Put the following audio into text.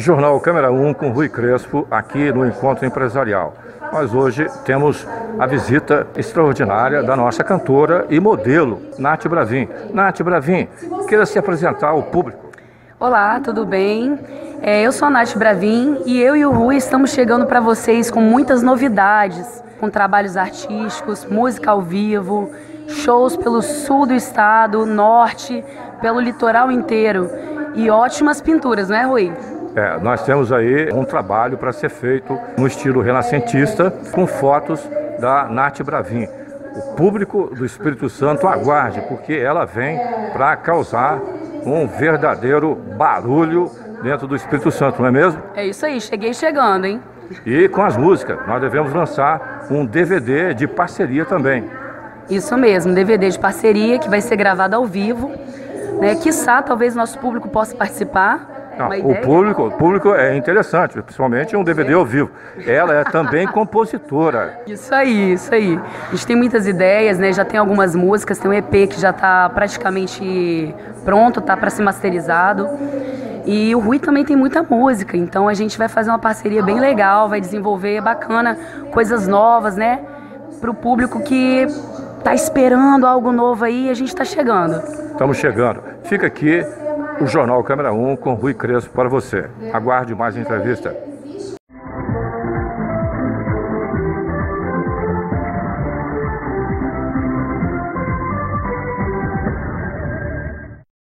Jornal Câmera 1 com Rui Crespo aqui no Encontro Empresarial. Nós hoje temos a visita extraordinária da nossa cantora e modelo, Nath Bravin. Nath Bravin, queira se apresentar ao público. Olá, tudo bem? É, eu sou a Nath Bravin e eu e o Rui estamos chegando para vocês com muitas novidades, com trabalhos artísticos, música ao vivo, shows pelo sul do estado, norte, pelo litoral inteiro e ótimas pinturas, não é, Rui? É, nós temos aí um trabalho para ser feito no estilo renascentista, com fotos da Nath Bravin. O público do Espírito Santo aguarde, porque ela vem para causar um verdadeiro barulho dentro do Espírito Santo, não é mesmo? É isso aí, cheguei chegando, hein? E com as músicas, nós devemos lançar um DVD de parceria também. Isso mesmo, DVD de parceria que vai ser gravado ao vivo. Né? Quiçá, talvez nosso público possa participar. Não, o público, o público é interessante, principalmente um DVD ao vivo. Ela é também compositora. Isso aí, isso aí. A gente tem muitas ideias, né? Já tem algumas músicas, tem um EP que já está praticamente pronto, tá para ser masterizado. E o Rui também tem muita música, então a gente vai fazer uma parceria bem legal, vai desenvolver bacana, coisas novas, né? Para o público que tá esperando algo novo aí a gente está chegando. Estamos chegando. Fica aqui o Jornal Câmera 1 com Rui Crespo para você. Aguarde mais entrevista.